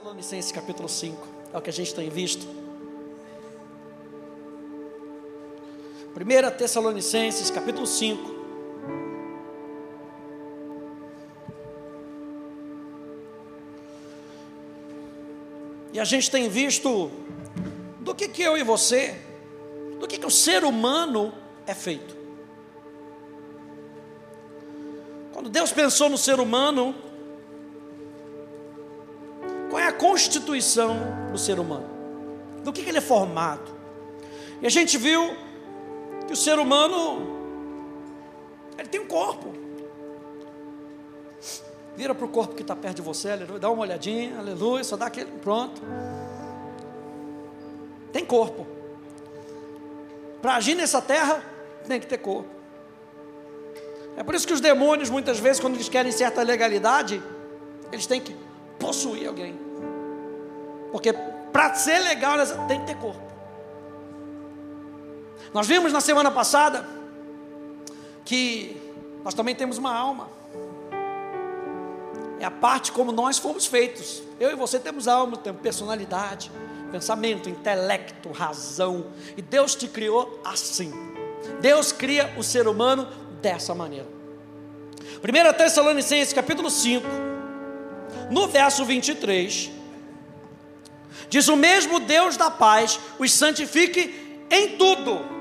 Tessalonicenses capítulo 5, é o que a gente tem visto. 1 Tessalonicenses capítulo 5. E a gente tem visto do que, que eu e você, do que, que o ser humano é feito. Quando Deus pensou no ser humano, constituição do ser humano? Do que, que ele é formado? E a gente viu que o ser humano ele tem um corpo. Vira para o corpo que está perto de você, aleluia, dá uma olhadinha, aleluia, só dá aquele, pronto. Tem corpo. Para agir nessa terra, tem que ter corpo. É por isso que os demônios, muitas vezes, quando eles querem certa legalidade, eles têm que possuir alguém. Porque para ser legal, tem que ter corpo. Nós vimos na semana passada que nós também temos uma alma. É a parte como nós fomos feitos. Eu e você temos alma, temos personalidade, pensamento, intelecto, razão. E Deus te criou assim. Deus cria o ser humano dessa maneira. 1 Tessalonicenses capítulo 5, no verso 23, diz: O mesmo Deus da paz os santifique em tudo.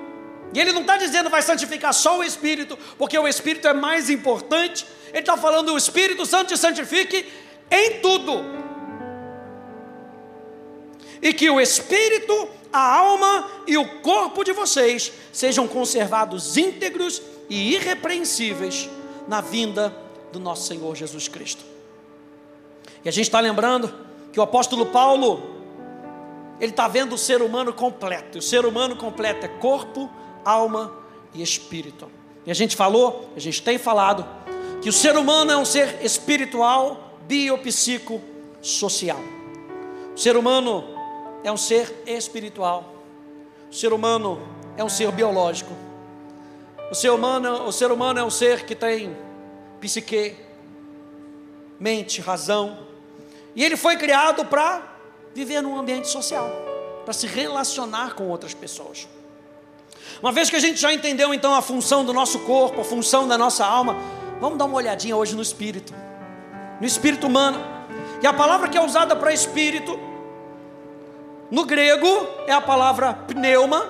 E ele não está dizendo vai santificar só o Espírito, porque o Espírito é mais importante. Ele está falando o Espírito Santo te santifique em tudo. E que o Espírito, a alma e o corpo de vocês sejam conservados íntegros e irrepreensíveis na vinda do nosso Senhor Jesus Cristo. E a gente está lembrando que o apóstolo Paulo, ele está vendo o ser humano completo. E o ser humano completo é corpo, alma e espírito. E a gente falou, a gente tem falado, que o ser humano é um ser espiritual, biopsico, social. O ser humano é um ser espiritual. O ser humano é um ser biológico. O ser humano, o ser humano é um ser que tem psique, mente, razão. E ele foi criado para viver num ambiente social, para se relacionar com outras pessoas. Uma vez que a gente já entendeu então a função do nosso corpo, a função da nossa alma, vamos dar uma olhadinha hoje no espírito, no espírito humano. E a palavra que é usada para espírito, no grego, é a palavra pneuma.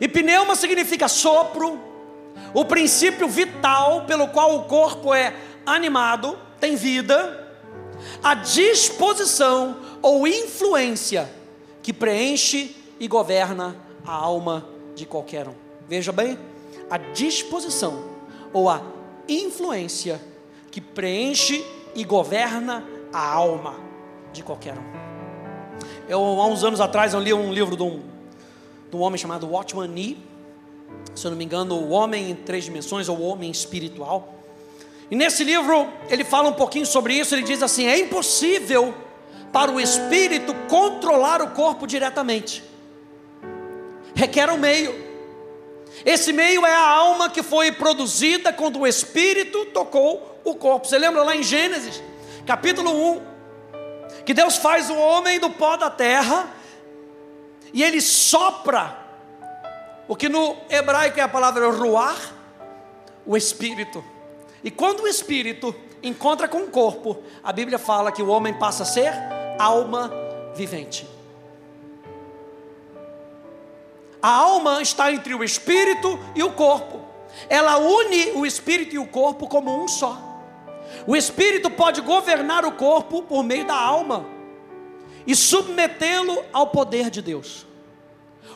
E pneuma significa sopro, o princípio vital pelo qual o corpo é animado, tem vida, a disposição ou influência que preenche e governa a alma de qualquer um. Veja bem, a disposição ou a influência que preenche e governa a alma de qualquer um. Eu, há uns anos atrás, eu li um livro de um, de um homem chamado Watchman Nee, se eu não me engano, O Homem em Três Dimensões, ou O Homem Espiritual. E nesse livro, ele fala um pouquinho sobre isso. Ele diz assim: é impossível para o espírito controlar o corpo diretamente requer um meio. Esse meio é a alma que foi produzida quando o Espírito tocou o corpo. Você lembra lá em Gênesis, capítulo 1, que Deus faz o homem do pó da terra e ele sopra, o que no hebraico é a palavra ruar, o Espírito. E quando o Espírito encontra com o corpo, a Bíblia fala que o homem passa a ser alma vivente. A alma está entre o espírito e o corpo. Ela une o espírito e o corpo como um só. O espírito pode governar o corpo por meio da alma e submetê-lo ao poder de Deus.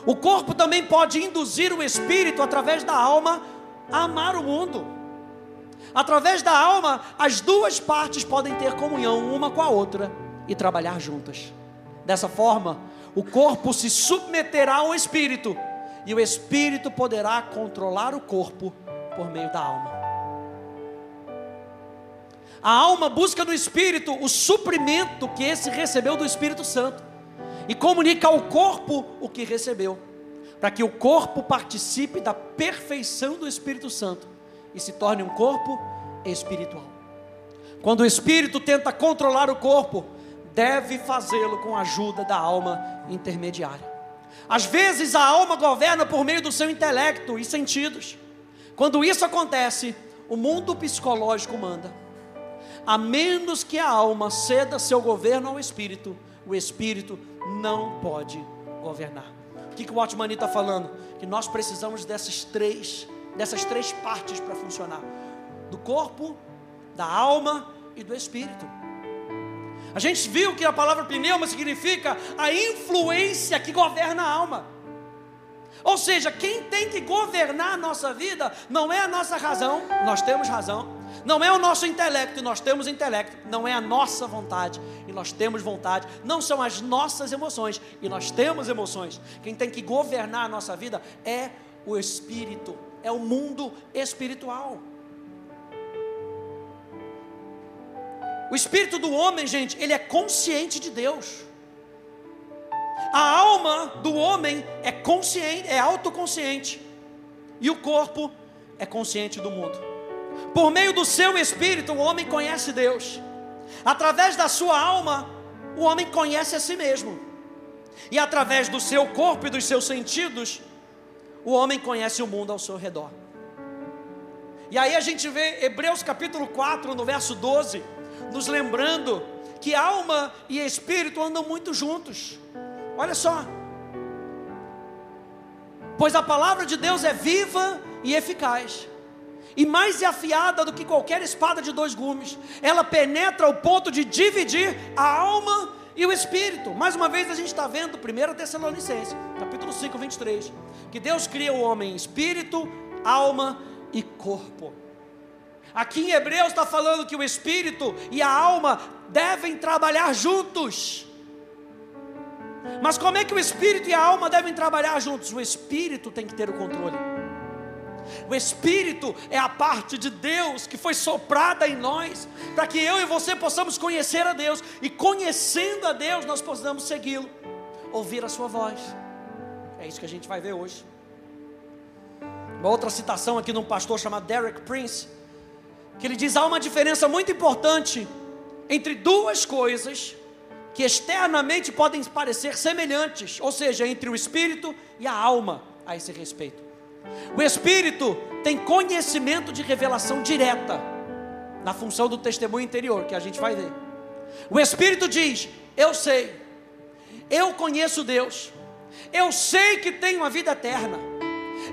O corpo também pode induzir o espírito através da alma a amar o mundo. Através da alma, as duas partes podem ter comunhão uma com a outra e trabalhar juntas. Dessa forma, o corpo se submeterá ao espírito, e o espírito poderá controlar o corpo por meio da alma. A alma busca no espírito o suprimento que esse recebeu do Espírito Santo e comunica ao corpo o que recebeu, para que o corpo participe da perfeição do Espírito Santo e se torne um corpo espiritual. Quando o espírito tenta controlar o corpo, deve fazê-lo com a ajuda da alma intermediária. Às vezes a alma governa por meio do seu intelecto e sentidos. Quando isso acontece, o mundo psicológico manda. A menos que a alma ceda seu governo ao espírito, o espírito não pode governar. O que, que o Watchman está falando? Que nós precisamos dessas três, dessas três partes para funcionar: do corpo, da alma e do espírito. A gente viu que a palavra pneuma significa a influência que governa a alma. Ou seja, quem tem que governar a nossa vida não é a nossa razão, nós temos razão. Não é o nosso intelecto, nós temos intelecto. Não é a nossa vontade, e nós temos vontade. Não são as nossas emoções, e nós temos emoções. Quem tem que governar a nossa vida é o Espírito, é o mundo espiritual. O espírito do homem, gente, ele é consciente de Deus. A alma do homem é consciente, é autoconsciente. E o corpo é consciente do mundo. Por meio do seu espírito, o homem conhece Deus. Através da sua alma, o homem conhece a si mesmo. E através do seu corpo e dos seus sentidos, o homem conhece o mundo ao seu redor. E aí a gente vê Hebreus capítulo 4, no verso 12 nos lembrando que alma e espírito andam muito juntos. Olha só. Pois a palavra de Deus é viva e eficaz, e mais afiada do que qualquer espada de dois gumes. Ela penetra ao ponto de dividir a alma e o espírito. Mais uma vez a gente está vendo 1 Tessalonicenses, capítulo 5, 23, que Deus cria o homem espírito, alma e corpo. Aqui em Hebreus está falando que o espírito e a alma devem trabalhar juntos. Mas como é que o espírito e a alma devem trabalhar juntos? O espírito tem que ter o controle. O espírito é a parte de Deus que foi soprada em nós, para que eu e você possamos conhecer a Deus, e conhecendo a Deus, nós possamos segui-lo, ouvir a Sua voz. É isso que a gente vai ver hoje. Uma outra citação aqui de um pastor chamado Derek Prince, que ele diz há uma diferença muito importante entre duas coisas que externamente podem parecer semelhantes, ou seja, entre o espírito e a alma a esse respeito. O espírito tem conhecimento de revelação direta na função do testemunho interior, que a gente vai ver. O espírito diz: "Eu sei. Eu conheço Deus. Eu sei que tenho a vida eterna.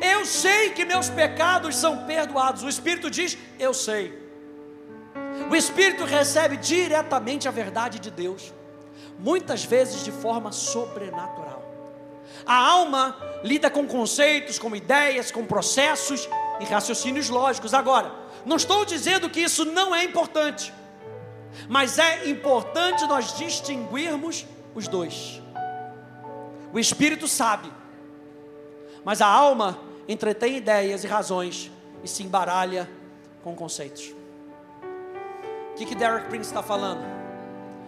Eu sei que meus pecados são perdoados. O Espírito diz: Eu sei. O Espírito recebe diretamente a verdade de Deus, muitas vezes de forma sobrenatural. A alma lida com conceitos, com ideias, com processos e raciocínios lógicos. Agora, não estou dizendo que isso não é importante, mas é importante nós distinguirmos os dois. O espírito sabe, mas a alma entretém ideias e razões e se embaralha com conceitos. O que, que Derek Prince está falando?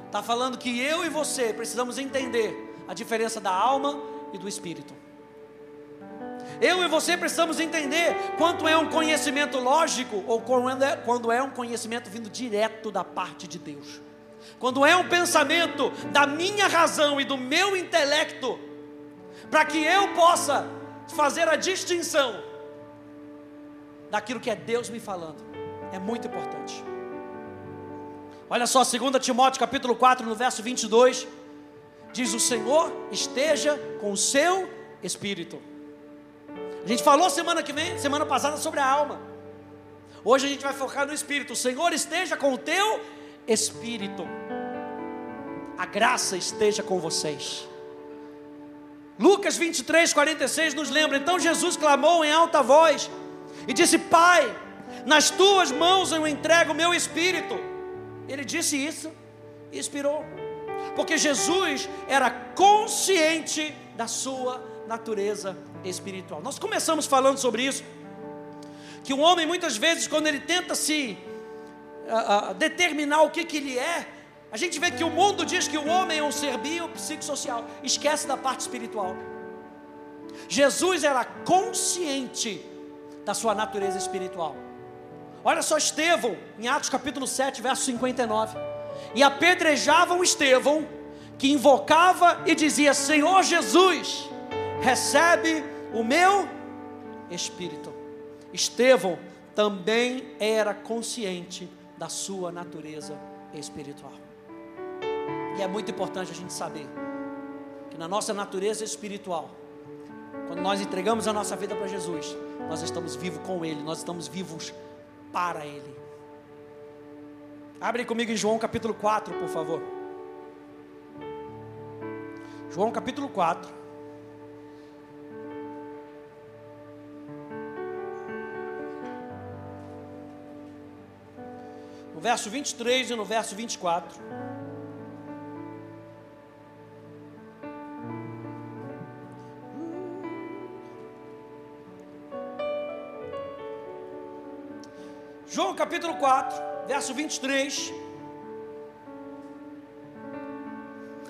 Está falando que eu e você precisamos entender a diferença da alma e do espírito. Eu e você precisamos entender quanto é um conhecimento lógico ou quando é, quando é um conhecimento vindo direto da parte de Deus. Quando é um pensamento da minha razão e do meu intelecto, para que eu possa fazer a distinção daquilo que é Deus me falando. É muito importante. Olha só, 2 Timóteo capítulo 4, no verso 22, diz: O Senhor esteja com o seu espírito. A gente falou semana que vem, semana passada sobre a alma. Hoje a gente vai focar no espírito. O Senhor esteja com o teu espírito. A graça esteja com vocês. Lucas 23, 46 nos lembra: então Jesus clamou em alta voz e disse: Pai, nas tuas mãos eu entrego o meu espírito. Ele disse isso e expirou, porque Jesus era consciente da sua natureza espiritual. Nós começamos falando sobre isso, que o homem muitas vezes, quando ele tenta se uh, uh, determinar o que, que ele é, a gente vê que o mundo diz que o homem é um ser biopsicossocial, esquece da parte espiritual. Jesus era consciente da sua natureza espiritual. Olha só Estevão, em Atos capítulo 7, verso 59. E apedrejavam Estevão, que invocava e dizia: Senhor Jesus, recebe o meu espírito. Estevão também era consciente da sua natureza espiritual. E é muito importante a gente saber que na nossa natureza espiritual, quando nós entregamos a nossa vida para Jesus, nós estamos vivos com Ele, nós estamos vivos para Ele. Abre comigo em João capítulo 4, por favor. João capítulo 4. No verso 23 e no verso 24. João capítulo 4 verso 23.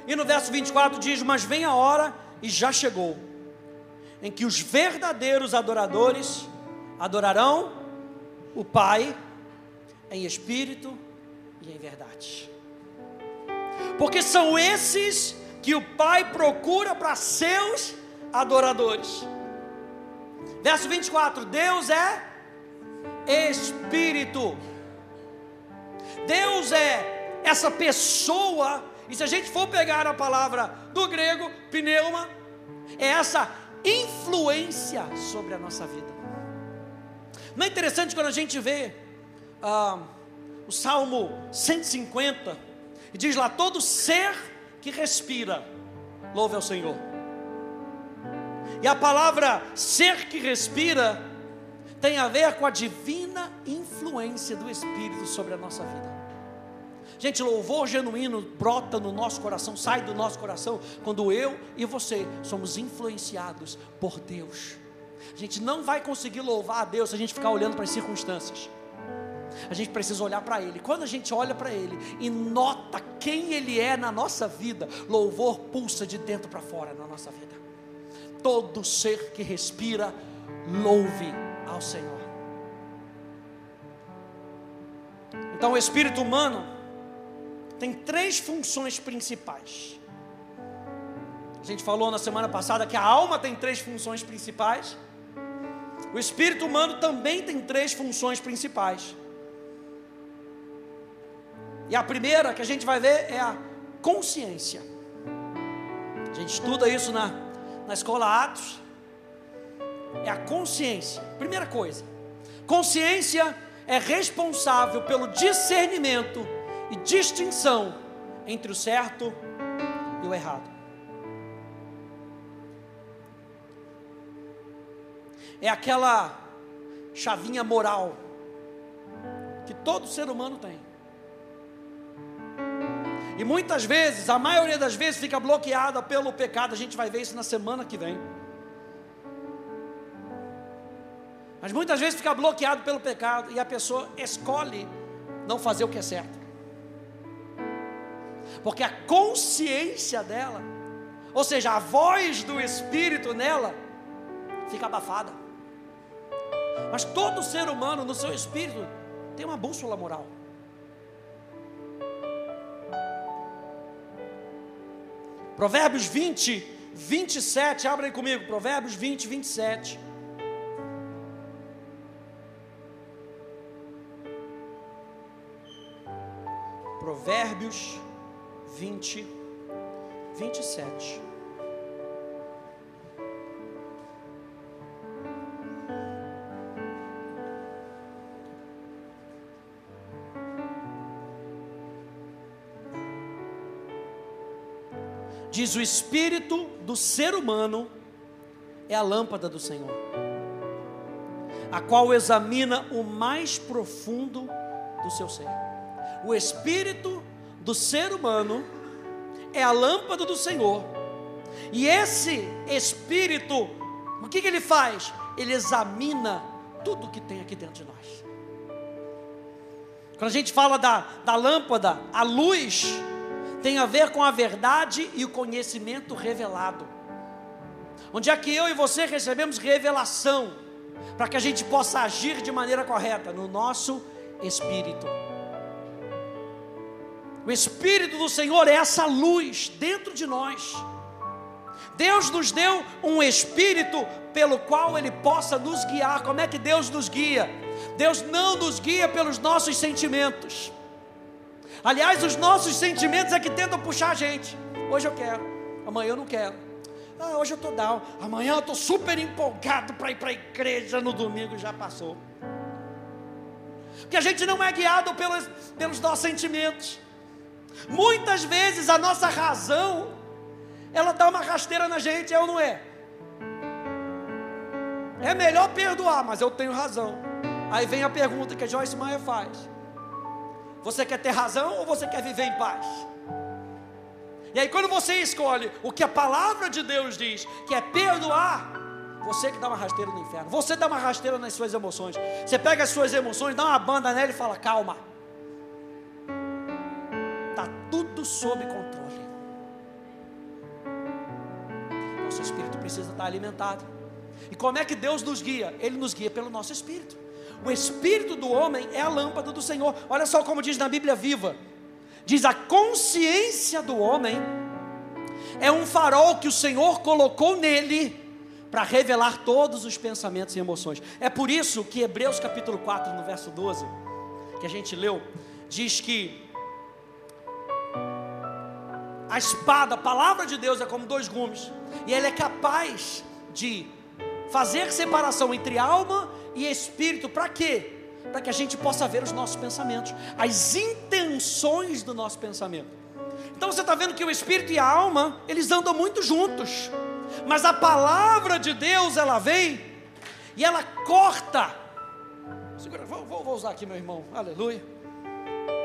E no verso 24 diz: Mas vem a hora, e já chegou, em que os verdadeiros adoradores adorarão o Pai em espírito e em verdade. Porque são esses que o Pai procura para seus adoradores. Verso 24: Deus é Espírito. Deus é essa pessoa, e se a gente for pegar a palavra do grego, pneuma, é essa influência sobre a nossa vida. Não é interessante quando a gente vê ah, o Salmo 150, e diz lá: todo ser que respira, louve ao Senhor. E a palavra ser que respira tem a ver com a divina influência do Espírito sobre a nossa vida. Gente, louvor genuíno brota no nosso coração, sai do nosso coração, quando eu e você somos influenciados por Deus. A gente não vai conseguir louvar a Deus se a gente ficar olhando para as circunstâncias. A gente precisa olhar para Ele. Quando a gente olha para Ele e nota quem Ele é na nossa vida, louvor pulsa de dentro para fora na nossa vida. Todo ser que respira, louve ao Senhor. Então, o espírito humano tem três funções principais. A gente falou na semana passada que a alma tem três funções principais. O espírito humano também tem três funções principais. E a primeira que a gente vai ver é a consciência. A gente estuda isso na, na escola Atos. É a consciência. Primeira coisa, consciência é responsável pelo discernimento e distinção entre o certo e o errado. É aquela chavinha moral que todo ser humano tem. E muitas vezes, a maioria das vezes, fica bloqueada pelo pecado. A gente vai ver isso na semana que vem. Mas muitas vezes fica bloqueado pelo pecado e a pessoa escolhe não fazer o que é certo porque a consciência dela, ou seja, a voz do Espírito nela, fica abafada. Mas todo ser humano, no seu espírito, tem uma bússola moral. Provérbios 20, 27, abrem comigo, Provérbios 20, 27. Provérbios 20, 27. Diz o espírito do ser humano é a lâmpada do Senhor, a qual examina o mais profundo do seu ser. O espírito do ser humano é a lâmpada do Senhor. E esse espírito, o que, que ele faz? Ele examina tudo que tem aqui dentro de nós. Quando a gente fala da, da lâmpada, a luz tem a ver com a verdade e o conhecimento revelado. Onde é que eu e você recebemos revelação para que a gente possa agir de maneira correta? No nosso espírito. O Espírito do Senhor é essa luz dentro de nós. Deus nos deu um Espírito pelo qual Ele possa nos guiar. Como é que Deus nos guia? Deus não nos guia pelos nossos sentimentos. Aliás, os nossos sentimentos é que tentam puxar a gente. Hoje eu quero, amanhã eu não quero. Ah, hoje eu estou down, amanhã eu estou super empolgado para ir para a igreja no domingo, já passou. Porque a gente não é guiado pelos, pelos nossos sentimentos. Muitas vezes a nossa razão, ela dá uma rasteira na gente, é ou não é? É melhor perdoar, mas eu tenho razão. Aí vem a pergunta que a Joyce Meyer faz: Você quer ter razão ou você quer viver em paz? E aí, quando você escolhe o que a palavra de Deus diz, que é perdoar, você que dá uma rasteira no inferno, você dá uma rasteira nas suas emoções. Você pega as suas emoções, dá uma banda nela e fala: calma, sob controle. Nosso espírito precisa estar alimentado. E como é que Deus nos guia? Ele nos guia pelo nosso espírito. O espírito do homem é a lâmpada do Senhor. Olha só como diz na Bíblia viva diz: a consciência do homem é um farol que o Senhor colocou nele para revelar todos os pensamentos e emoções. É por isso que Hebreus capítulo 4, no verso 12, que a gente leu, diz que a espada, a palavra de Deus é como dois gumes, e ele é capaz de fazer separação entre alma e espírito, para quê? para que a gente possa ver os nossos pensamentos, as intenções do nosso pensamento. Então você está vendo que o espírito e a alma, eles andam muito juntos, mas a palavra de Deus, ela vem e ela corta. Segura, vou, vou, vou usar aqui, meu irmão, aleluia.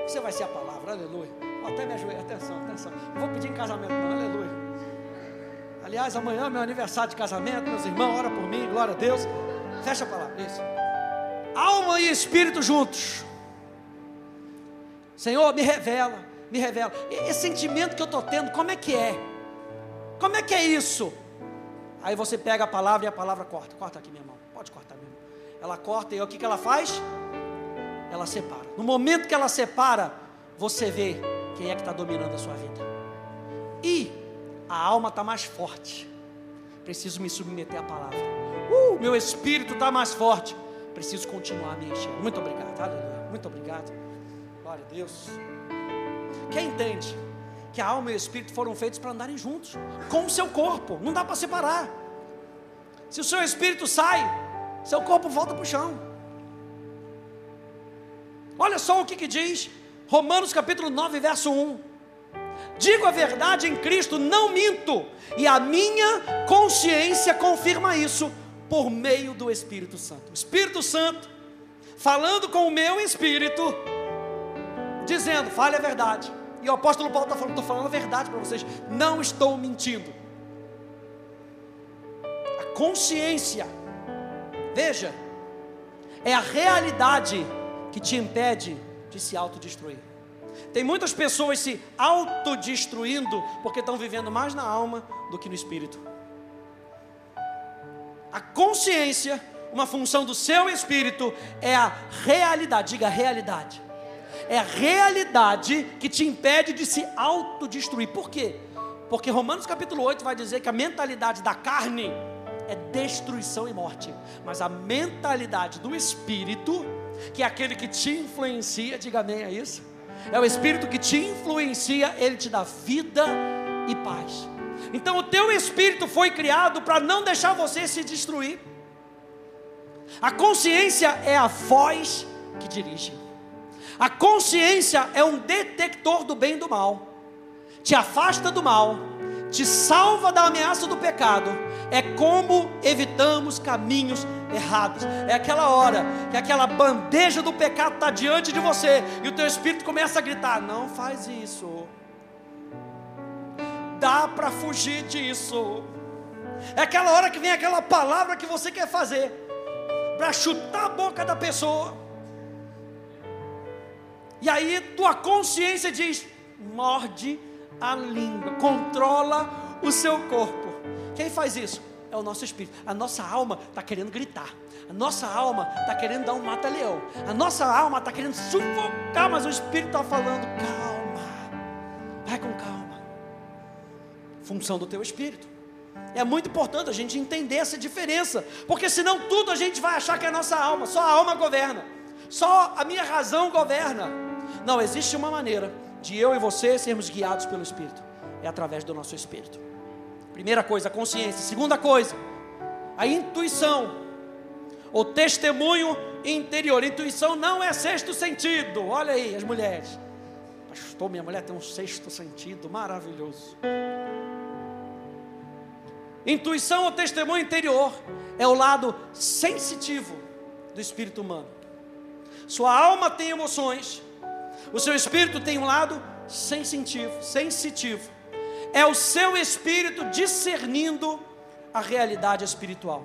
Você vai ser a palavra, aleluia. Até me ajoelhar, atenção, atenção. Vou pedir em casamento, não, aleluia. Aliás, amanhã é meu aniversário de casamento, meus irmãos, ora por mim, glória a Deus. Fecha a palavra, isso alma e espírito juntos. Senhor, me revela, me revela. Esse sentimento que eu estou tendo, como é que é? Como é que é isso? Aí você pega a palavra e a palavra corta. Corta aqui, minha mão. Pode cortar, minha. Ela corta e o que, que ela faz? Ela separa. No momento que ela separa, você vê quem é que está dominando a sua vida. E a alma está mais forte. Preciso me submeter à palavra. Uh, meu espírito está mais forte preciso continuar me enchendo. Muito obrigado, aleluia. Muito obrigado. Glória a Deus. Quem entende que a alma e o espírito foram feitos para andarem juntos, com o seu corpo, não dá para separar. Se o seu espírito sai, seu corpo volta para o chão. Olha só o que, que diz Romanos capítulo 9, verso 1. Digo a verdade em Cristo, não minto, e a minha consciência confirma isso por meio do Espírito Santo. O Espírito Santo falando com o meu espírito, dizendo: fale a verdade. E o apóstolo Paulo está falando: estou falando a verdade para vocês, não estou mentindo. A consciência, veja, é a realidade que te impede de se autodestruir. Tem muitas pessoas se autodestruindo porque estão vivendo mais na alma do que no espírito a consciência, uma função do seu espírito, é a realidade. Diga realidade. É a realidade que te impede de se autodestruir. Por quê? Porque Romanos capítulo 8 vai dizer que a mentalidade da carne é destruição e morte, mas a mentalidade do espírito, que é aquele que te influencia, diga amém a isso. É o espírito que te influencia, ele te dá vida e paz. Então o teu espírito foi criado para não deixar você se destruir. A consciência é a voz que dirige. A consciência é um detector do bem e do mal. Te afasta do mal, te salva da ameaça do pecado. É como evitamos caminhos errados. É aquela hora que aquela bandeja do pecado está diante de você e o teu espírito começa a gritar: Não faz isso dá para fugir disso. É aquela hora que vem aquela palavra que você quer fazer para chutar a boca da pessoa. E aí tua consciência diz: morde a língua, controla o seu corpo. Quem faz isso? É o nosso espírito. A nossa alma está querendo gritar. A nossa alma está querendo dar um mata-leão. A nossa alma está querendo sufocar, mas o espírito está falando: calma com calma. Função do teu espírito. É muito importante a gente entender essa diferença, porque senão tudo a gente vai achar que é a nossa alma, só a alma governa, só a minha razão governa. Não, existe uma maneira de eu e você sermos guiados pelo Espírito, é através do nosso Espírito. Primeira coisa, a consciência. Segunda coisa, a intuição, o testemunho interior. Intuição não é sexto sentido. Olha aí, as mulheres. Pastor, minha mulher tem um sexto sentido maravilhoso. Intuição ou testemunho interior é o lado sensitivo do espírito humano. Sua alma tem emoções, o seu espírito tem um lado sensitivo, sensitivo. É o seu espírito discernindo a realidade espiritual.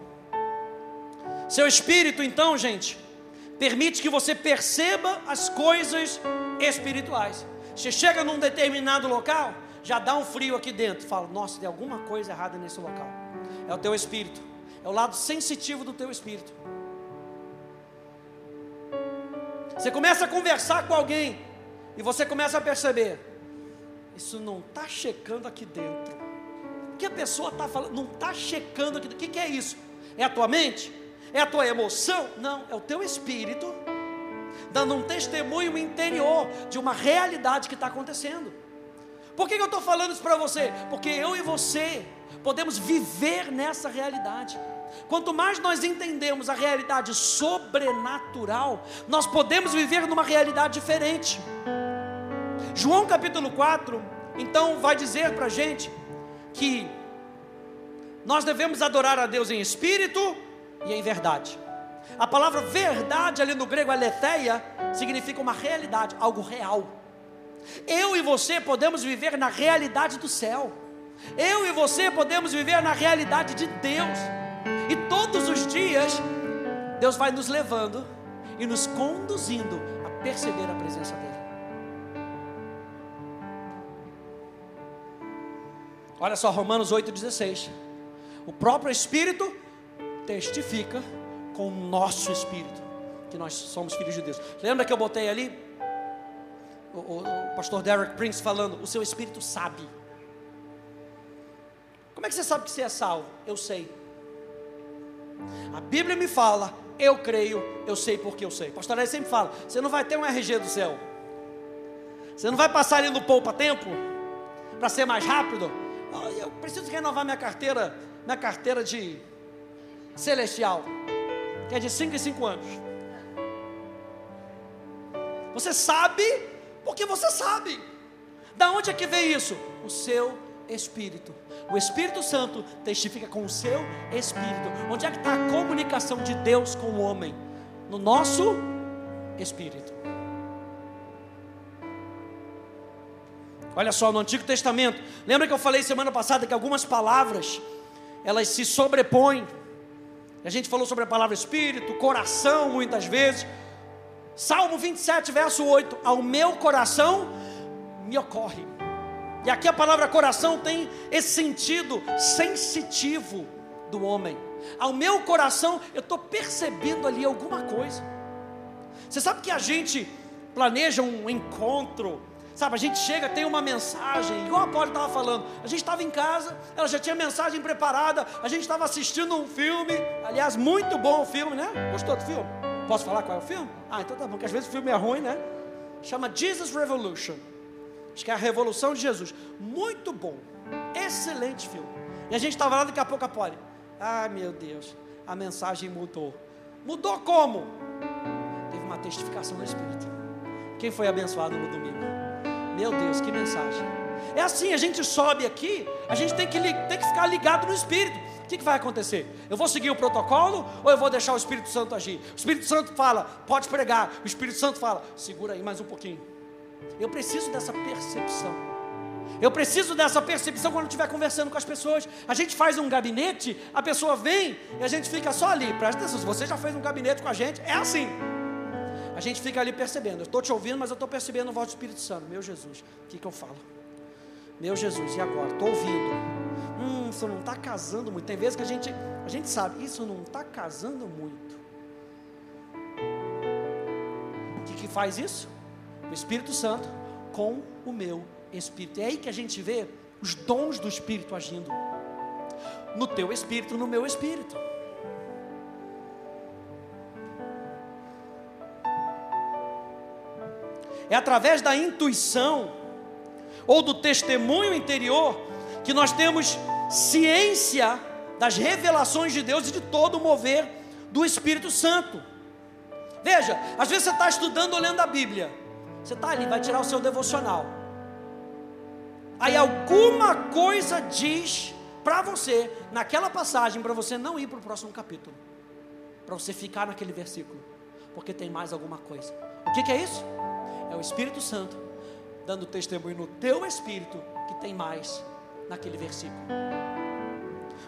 Seu espírito, então, gente, permite que você perceba as coisas espirituais. Você chega num determinado local, já dá um frio aqui dentro. Fala, nossa, tem alguma coisa errada nesse local. É o teu espírito, é o lado sensitivo do teu espírito. Você começa a conversar com alguém e você começa a perceber: isso não está checando aqui dentro. O que a pessoa está falando? Não está checando aqui dentro. O que, que é isso? É a tua mente? É a tua emoção? Não, é o teu espírito dando um testemunho interior de uma realidade que está acontecendo. Por que, que eu estou falando isso para você? Porque eu e você podemos viver nessa realidade. Quanto mais nós entendemos a realidade sobrenatural, nós podemos viver numa realidade diferente. João capítulo 4, então, vai dizer para a gente que nós devemos adorar a Deus em espírito e em verdade. A palavra verdade ali no grego aletheia significa uma realidade, algo real. Eu e você podemos viver na realidade do céu. Eu e você podemos viver na realidade de Deus. E todos os dias Deus vai nos levando e nos conduzindo a perceber a presença dele. Olha só Romanos 8:16. O próprio Espírito testifica com o nosso espírito que nós somos filhos de Deus. Lembra que eu botei ali o, o, o pastor Derek Prince falando: o seu espírito sabe. Como é que você sabe que você é salvo? Eu sei. A Bíblia me fala, eu creio, eu sei porque eu sei. pastor Derek sempre fala: você não vai ter um RG do céu. Você não vai passar ali no poupa-tempo para ser mais rápido. Preciso renovar minha carteira, minha carteira de celestial, que é de 5 em 5 anos. Você sabe porque você sabe. Da onde é que vem isso? O seu espírito. O Espírito Santo testifica com o seu espírito. Onde é que está a comunicação de Deus com o homem? No nosso espírito. Olha só, no Antigo Testamento, lembra que eu falei semana passada que algumas palavras elas se sobrepõem. A gente falou sobre a palavra espírito, coração, muitas vezes. Salmo 27, verso 8: Ao meu coração me ocorre. E aqui a palavra coração tem esse sentido sensitivo do homem. Ao meu coração, eu estou percebendo ali alguma coisa. Você sabe que a gente planeja um encontro, sabe? A gente chega, tem uma mensagem, igual a Paulo estava falando. A gente estava em casa, ela já tinha mensagem preparada, a gente estava assistindo um filme, aliás, muito bom o filme, né? Gostou do filme? Posso falar qual é o filme? Ah, então tá bom, porque às vezes o filme é ruim, né? Chama Jesus Revolution. Acho que é a Revolução de Jesus. Muito bom. Excelente filme. E a gente estava lá daqui a pouco a Poli. Ah, meu Deus, a mensagem mudou. Mudou como? Teve uma testificação do Espírito. Quem foi abençoado no domingo? Meu Deus, que mensagem. É assim, a gente sobe aqui, a gente tem que, tem que ficar ligado no Espírito. O que, que, vai acontecer? Eu vou seguir o protocolo ou eu vou deixar o Espírito Santo agir? O Espírito Santo fala, pode pregar. O Espírito Santo fala, segura aí mais um pouquinho. Eu preciso dessa percepção. Eu preciso dessa percepção quando estiver conversando com as pessoas. A gente faz um gabinete, a pessoa vem e a gente fica só ali. Presta atenção, você já fez um gabinete com a gente, é assim. A gente fica ali percebendo. Eu estou te ouvindo, mas eu estou percebendo a voz do Espírito Santo. Meu Jesus, o que, que eu falo? Meu Jesus, e agora? Estou ouvindo hum, isso não está casando muito. Tem vezes que a gente, a gente sabe, isso não está casando muito. O que, que faz isso? O Espírito Santo com o meu espírito. É aí que a gente vê os dons do espírito agindo. No teu espírito, no meu espírito. É através da intuição ou do testemunho interior que nós temos ciência das revelações de Deus e de todo o mover do Espírito Santo. Veja, às vezes você está estudando olhando a Bíblia, você está ali, vai tirar o seu devocional. Aí alguma coisa diz para você, naquela passagem, para você não ir para o próximo capítulo, para você ficar naquele versículo, porque tem mais alguma coisa. O que, que é isso? É o Espírito Santo dando testemunho no teu espírito que tem mais naquele versículo.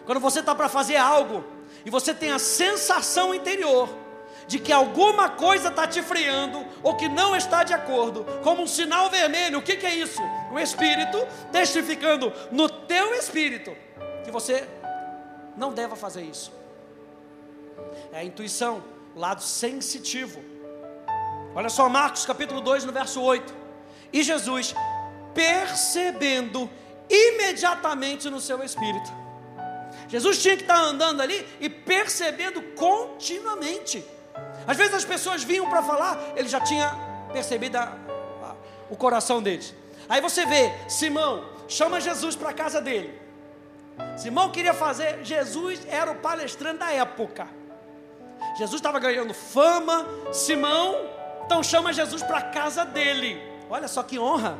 Quando você está para fazer algo e você tem a sensação interior de que alguma coisa está te freando ou que não está de acordo, como um sinal vermelho, o que, que é isso? O Espírito testificando no teu espírito que você não deva fazer isso. É a intuição, o lado sensitivo. Olha só, Marcos capítulo 2, no verso 8. E Jesus, percebendo imediatamente no seu espírito. Jesus tinha que estar andando ali e percebendo continuamente. Às vezes as pessoas vinham para falar, ele já tinha percebido a, a, o coração deles. Aí você vê, Simão chama Jesus para a casa dele. Simão queria fazer, Jesus era o palestrante da época. Jesus estava ganhando fama, Simão, então chama Jesus para a casa dele. Olha só que honra.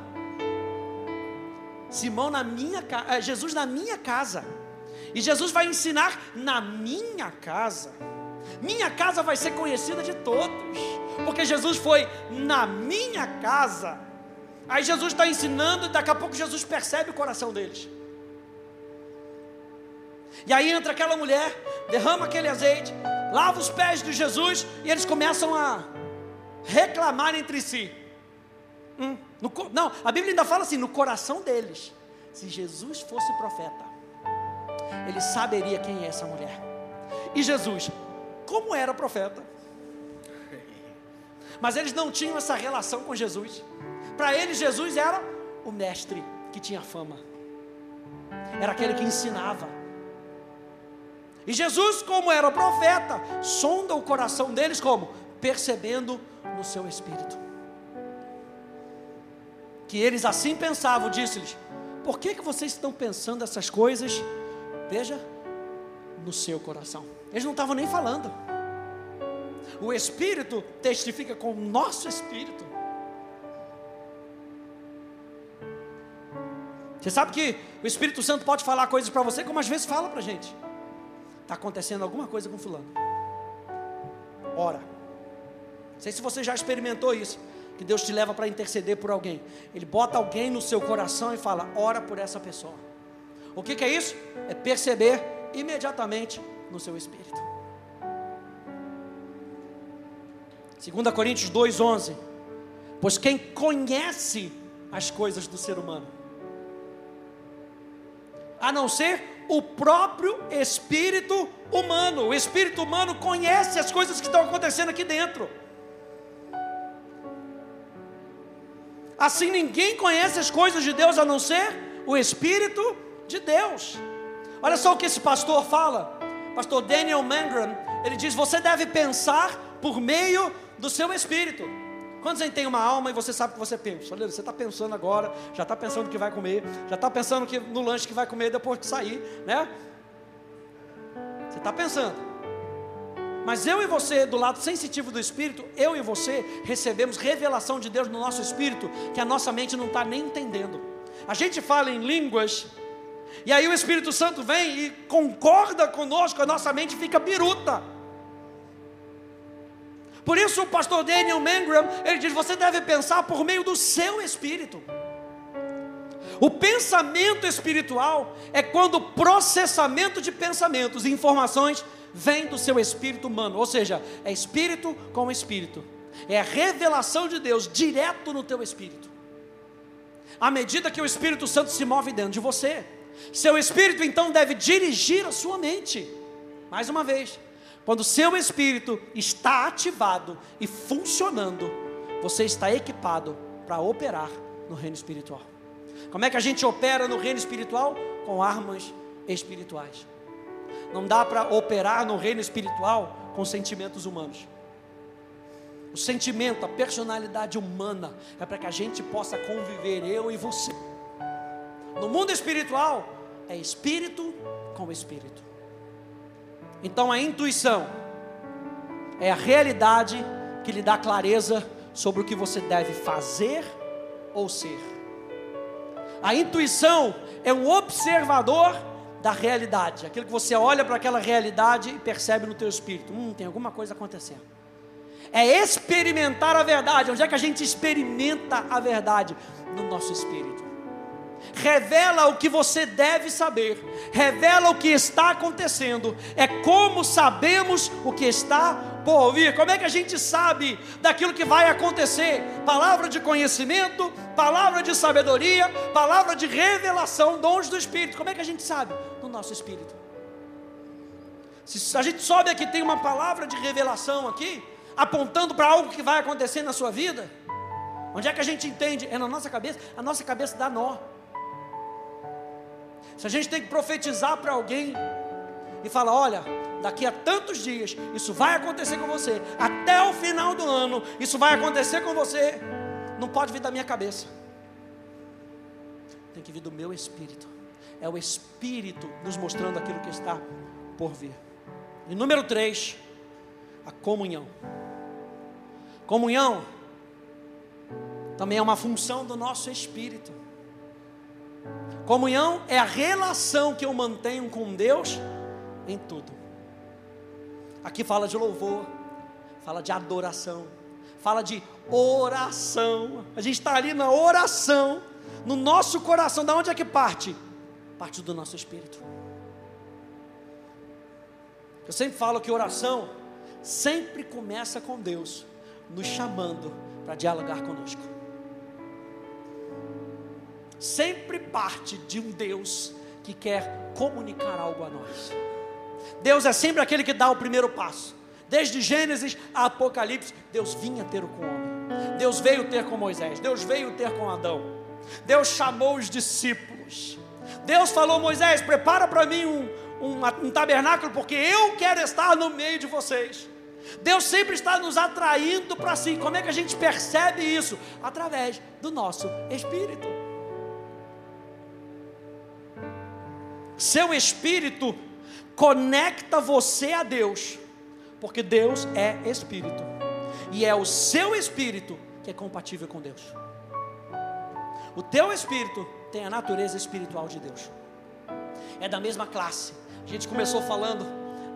Simão na minha casa, eh, Jesus na minha casa. E Jesus vai ensinar na minha casa. Minha casa vai ser conhecida de todos, porque Jesus foi na minha casa. Aí Jesus está ensinando, e daqui a pouco Jesus percebe o coração deles. E aí entra aquela mulher, derrama aquele azeite, lava os pés de Jesus e eles começam a reclamar entre si. Hum, no, não, a Bíblia ainda fala assim: no coração deles, se Jesus fosse profeta, ele saberia quem é essa mulher. E Jesus, como era profeta. Mas eles não tinham essa relação com Jesus. Para eles, Jesus era o mestre que tinha fama, era aquele que ensinava. E Jesus, como era profeta, sonda o coração deles como? Percebendo no seu espírito. Que eles assim pensavam, disse-lhes: Por que, que vocês estão pensando essas coisas? Veja, no seu coração. Eles não estavam nem falando. O Espírito testifica com o nosso Espírito. Você sabe que o Espírito Santo pode falar coisas para você, como às vezes fala para a gente. Está acontecendo alguma coisa com fulano. Ora. Não sei se você já experimentou isso. Que Deus te leva para interceder por alguém. Ele bota alguém no seu coração e fala: ora por essa pessoa. O que, que é isso? É perceber imediatamente no seu espírito. 2 Coríntios 2,11. Pois quem conhece as coisas do ser humano, a não ser o próprio espírito humano. O espírito humano conhece as coisas que estão acontecendo aqui dentro. Assim ninguém conhece as coisas de Deus a não ser o espírito de Deus. Olha só o que esse pastor fala. Pastor Daniel Mangrum, ele diz: "Você deve pensar por meio do seu espírito". Quando você tem uma alma e você sabe o que você pensa? Olha, você está pensando agora, já está pensando o que vai comer, já está pensando que no lanche que vai comer depois de sair, né? Você está pensando. Mas eu e você, do lado sensitivo do Espírito, eu e você recebemos revelação de Deus no nosso espírito que a nossa mente não está nem entendendo. A gente fala em línguas e aí o Espírito Santo vem e concorda conosco, a nossa mente fica biruta. Por isso o pastor Daniel Mangrum, ele diz, você deve pensar por meio do seu espírito. O pensamento espiritual é quando o processamento de pensamentos e informações vem do seu espírito humano, ou seja, é espírito com espírito. É a revelação de Deus direto no teu espírito. À medida que o Espírito Santo se move dentro de você, seu espírito então deve dirigir a sua mente. Mais uma vez, quando seu espírito está ativado e funcionando, você está equipado para operar no reino espiritual. Como é que a gente opera no reino espiritual? Com armas espirituais. Não dá para operar no reino espiritual com sentimentos humanos. O sentimento, a personalidade humana é para que a gente possa conviver, eu e você. No mundo espiritual, é espírito com espírito. Então a intuição é a realidade que lhe dá clareza sobre o que você deve fazer ou ser. A intuição é um observador da realidade, aquilo que você olha para aquela realidade e percebe no teu espírito, hum, tem alguma coisa acontecendo. É experimentar a verdade. Onde é que a gente experimenta a verdade? No nosso espírito revela o que você deve saber, revela o que está acontecendo, é como sabemos o que está por ouvir. Como é que a gente sabe daquilo que vai acontecer? Palavra de conhecimento, palavra de sabedoria, palavra de revelação, dons do Espírito. Como é que a gente sabe? No nosso espírito. Se a gente sobe aqui, tem uma palavra de revelação aqui, apontando para algo que vai acontecer na sua vida. Onde é que a gente entende? É na nossa cabeça. A nossa cabeça dá nó. Se a gente tem que profetizar para alguém e falar: olha, daqui a tantos dias isso vai acontecer com você, até o final do ano isso vai acontecer com você, não pode vir da minha cabeça, tem que vir do meu espírito. É o espírito nos mostrando aquilo que está por vir. E número 3, a comunhão. Comunhão também é uma função do nosso espírito. Comunhão é a relação que eu mantenho com Deus em tudo. Aqui fala de louvor, fala de adoração, fala de oração. A gente está ali na oração, no nosso coração. Da onde é que parte? Parte do nosso espírito. Eu sempre falo que oração sempre começa com Deus nos chamando para dialogar conosco sempre parte de um Deus que quer comunicar algo a nós. Deus é sempre aquele que dá o primeiro passo. Desde Gênesis a Apocalipse, Deus vinha ter com o homem. Deus veio ter com Moisés. Deus veio ter com Adão. Deus chamou os discípulos. Deus falou: Moisés, prepara para mim um, um, um tabernáculo, porque eu quero estar no meio de vocês. Deus sempre está nos atraindo para si. Como é que a gente percebe isso? Através do nosso espírito. Seu espírito conecta você a Deus, porque Deus é espírito, e é o seu espírito que é compatível com Deus. O teu espírito tem a natureza espiritual de Deus, é da mesma classe. A gente começou falando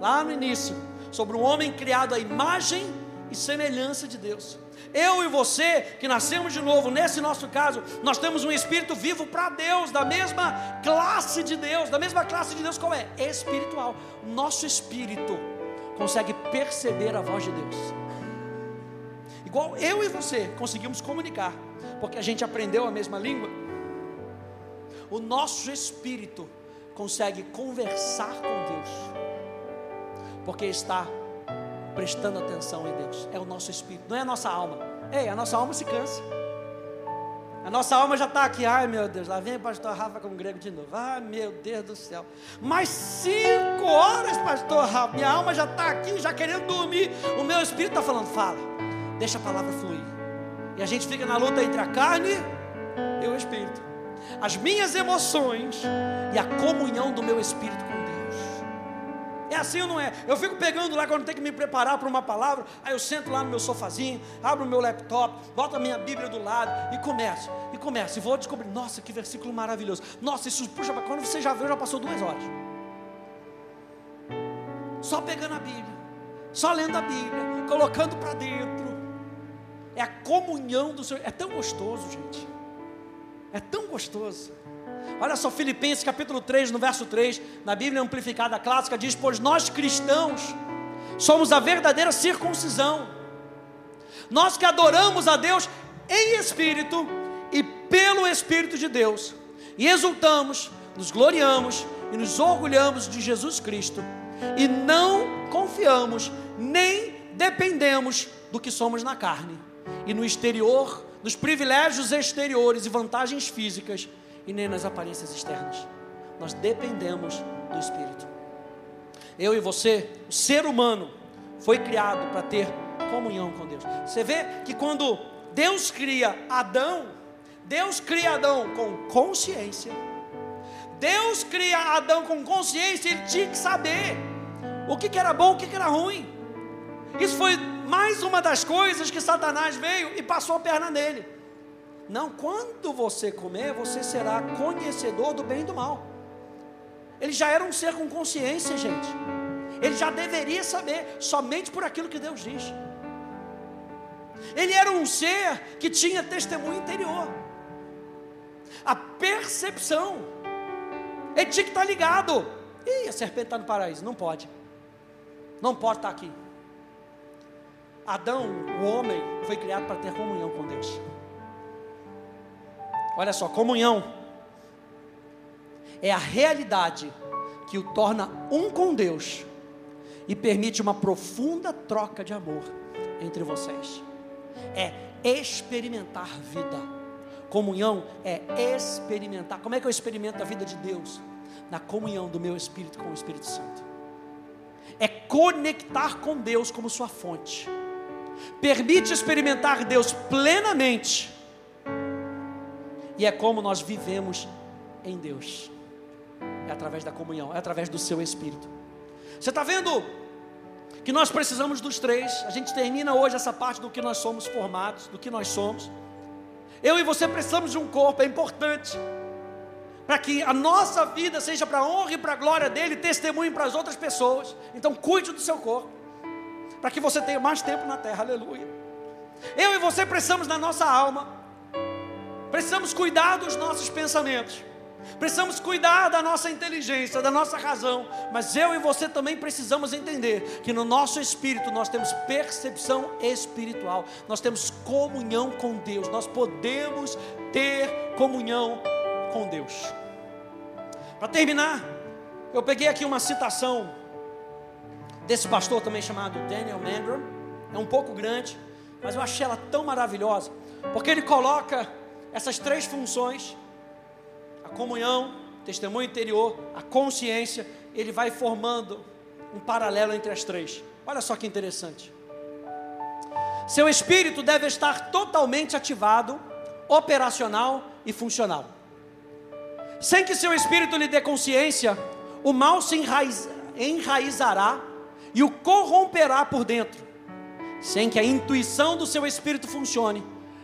lá no início sobre um homem criado à imagem e semelhança de Deus. Eu e você, que nascemos de novo, nesse nosso caso, nós temos um espírito vivo para Deus, da mesma classe de Deus, da mesma classe de Deus, qual é? Espiritual. Nosso espírito consegue perceber a voz de Deus. Igual eu e você conseguimos comunicar, porque a gente aprendeu a mesma língua. O nosso espírito consegue conversar com Deus, porque está prestando atenção em Deus. É o nosso espírito, não é a nossa alma. Ei, a nossa alma se cansa. A nossa alma já está aqui, ai meu Deus, lá vem o pastor Rafa com o grego de novo. Ai meu Deus do céu. Mais cinco horas, pastor Rafa, minha alma já está aqui, já querendo dormir. O meu espírito está falando, fala, deixa a palavra fluir. E a gente fica na luta entre a carne e o espírito. As minhas emoções e a comunhão do meu espírito com é assim ou não é? Eu fico pegando lá quando tem que me preparar para uma palavra, aí eu sento lá no meu sofazinho, abro o meu laptop, boto a minha Bíblia do lado e começo, e começo, e vou descobrir, nossa, que versículo maravilhoso. Nossa, isso puxa, quando você já viu, já passou duas horas. Só pegando a Bíblia, só lendo a Bíblia, colocando para dentro. É a comunhão do Senhor. É tão gostoso, gente. É tão gostoso. Olha só, Filipenses capítulo 3, no verso 3, na Bíblia amplificada clássica, diz: Pois nós cristãos somos a verdadeira circuncisão, nós que adoramos a Deus em espírito e pelo Espírito de Deus, e exultamos, nos gloriamos e nos orgulhamos de Jesus Cristo, e não confiamos nem dependemos do que somos na carne, e no exterior, nos privilégios exteriores e vantagens físicas e nem nas aparências externas. Nós dependemos do Espírito. Eu e você, o ser humano, foi criado para ter comunhão com Deus. Você vê que quando Deus cria Adão, Deus cria Adão com consciência. Deus cria Adão com consciência, ele tinha que saber o que, era bom, o que era ruim. Isso foi mais uma das coisas que Satanás veio e passou a perna nele. Não, quando você comer, você será conhecedor do bem e do mal. Ele já era um ser com consciência, gente. Ele já deveria saber, somente por aquilo que Deus diz. Ele era um ser que tinha testemunho interior, a percepção. Ele tinha que estar ligado. Ih, a serpente está no paraíso. Não pode. Não pode estar aqui. Adão, o homem, foi criado para ter comunhão com Deus. Olha só, comunhão é a realidade que o torna um com Deus e permite uma profunda troca de amor entre vocês. É experimentar vida. Comunhão é experimentar. Como é que eu experimento a vida de Deus? Na comunhão do meu espírito com o Espírito Santo. É conectar com Deus como sua fonte. Permite experimentar Deus plenamente e é como nós vivemos em Deus. É através da comunhão, é através do seu Espírito. Você está vendo que nós precisamos dos três. A gente termina hoje essa parte do que nós somos formados, do que nós somos. Eu e você precisamos de um corpo, é importante. Para que a nossa vida seja para a honra e para a glória dele, testemunhe para as outras pessoas. Então cuide do seu corpo. Para que você tenha mais tempo na terra, aleluia. Eu e você precisamos da nossa alma precisamos cuidar dos nossos pensamentos, precisamos cuidar da nossa inteligência, da nossa razão, mas eu e você também precisamos entender que no nosso espírito nós temos percepção espiritual, nós temos comunhão com Deus, nós podemos ter comunhão com Deus. Para terminar, eu peguei aqui uma citação desse pastor também chamado Daniel Mandram, é um pouco grande, mas eu achei ela tão maravilhosa, porque ele coloca essas três funções, a comunhão, testemunho interior, a consciência, ele vai formando um paralelo entre as três. Olha só que interessante. Seu espírito deve estar totalmente ativado, operacional e funcional. Sem que seu espírito lhe dê consciência, o mal se enraiz, enraizará e o corromperá por dentro. Sem que a intuição do seu espírito funcione,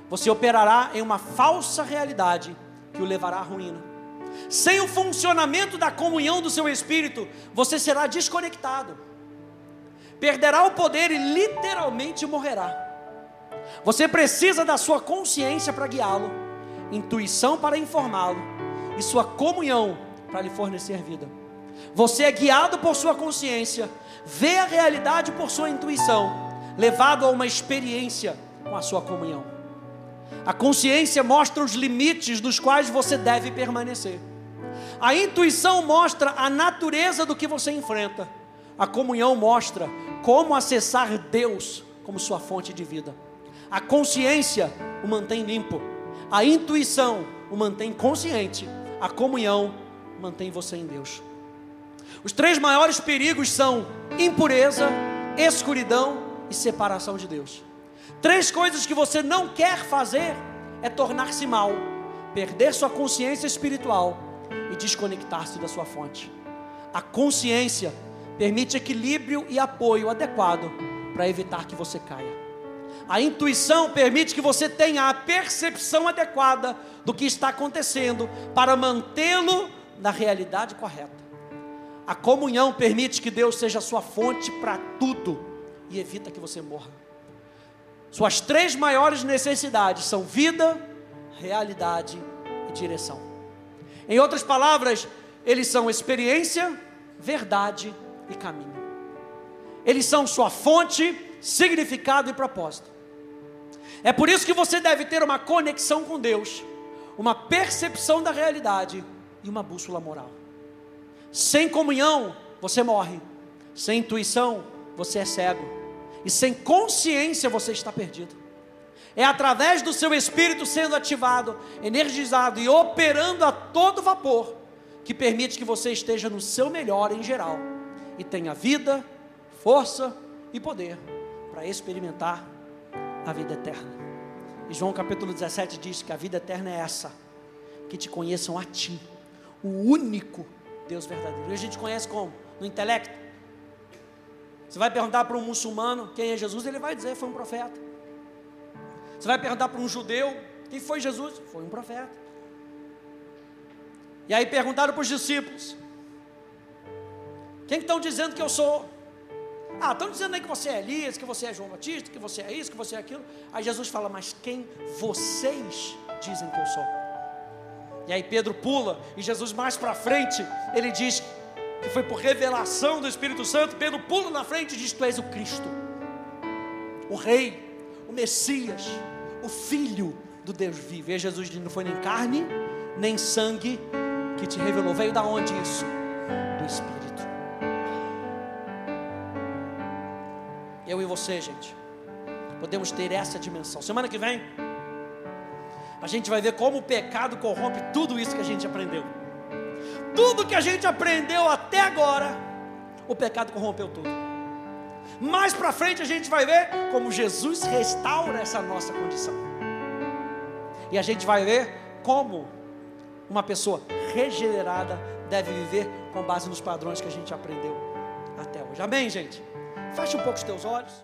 você operará em uma falsa realidade que o levará à ruína. Sem o funcionamento da comunhão do seu espírito, você será desconectado, perderá o poder e literalmente morrerá. Você precisa da sua consciência para guiá-lo, intuição para informá-lo e sua comunhão para lhe fornecer vida. Você é guiado por sua consciência, vê a realidade por sua intuição, levado a uma experiência com a sua comunhão. A consciência mostra os limites dos quais você deve permanecer. A intuição mostra a natureza do que você enfrenta. A comunhão mostra como acessar Deus como sua fonte de vida. A consciência o mantém limpo. A intuição o mantém consciente. A comunhão mantém você em Deus. Os três maiores perigos são impureza, escuridão e separação de Deus. Três coisas que você não quer fazer é tornar-se mal, perder sua consciência espiritual e desconectar-se da sua fonte. A consciência permite equilíbrio e apoio adequado para evitar que você caia. A intuição permite que você tenha a percepção adequada do que está acontecendo para mantê-lo na realidade correta. A comunhão permite que Deus seja a sua fonte para tudo e evita que você morra. Suas três maiores necessidades são vida, realidade e direção. Em outras palavras, eles são experiência, verdade e caminho. Eles são sua fonte, significado e propósito. É por isso que você deve ter uma conexão com Deus, uma percepção da realidade e uma bússola moral. Sem comunhão, você morre. Sem intuição, você é cego. E sem consciência você está perdido. É através do seu espírito sendo ativado, energizado e operando a todo vapor que permite que você esteja no seu melhor em geral e tenha vida, força e poder para experimentar a vida eterna. E João capítulo 17 diz que a vida eterna é essa: que te conheçam a ti, o único Deus verdadeiro. E a gente conhece como? No intelecto. Você vai perguntar para um muçulmano quem é Jesus, ele vai dizer: foi um profeta. Você vai perguntar para um judeu quem foi Jesus? Foi um profeta. E aí perguntaram para os discípulos: quem estão dizendo que eu sou? Ah, estão dizendo aí que você é Elias, que você é João Batista, que você é isso, que você é aquilo. Aí Jesus fala: Mas quem vocês dizem que eu sou? E aí Pedro pula, e Jesus mais para frente, ele diz que foi por revelação do Espírito Santo. Pedro pula na frente e diz: Tu és o Cristo, o Rei, o Messias, o Filho do Deus vivo. E Jesus diz: Não foi nem carne, nem sangue que te revelou. Veio da onde isso? Do Espírito. Eu e você, gente, podemos ter essa dimensão. Semana que vem, a gente vai ver como o pecado corrompe tudo isso que a gente aprendeu. Tudo que a gente aprendeu até agora, o pecado corrompeu tudo. Mais para frente a gente vai ver como Jesus restaura essa nossa condição. E a gente vai ver como uma pessoa regenerada deve viver com base nos padrões que a gente aprendeu até hoje. Amém, gente? Feche um pouco os teus olhos.